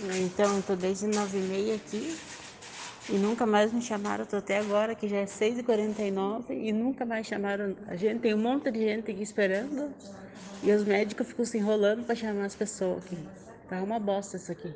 Então, tô desde 9 e meia aqui e nunca mais me chamaram. Tô até agora, que já é 6 e 49 e nunca mais chamaram a gente. Tem um monte de gente aqui esperando e os médicos ficam se enrolando para chamar as pessoas aqui. Tá uma bosta isso aqui.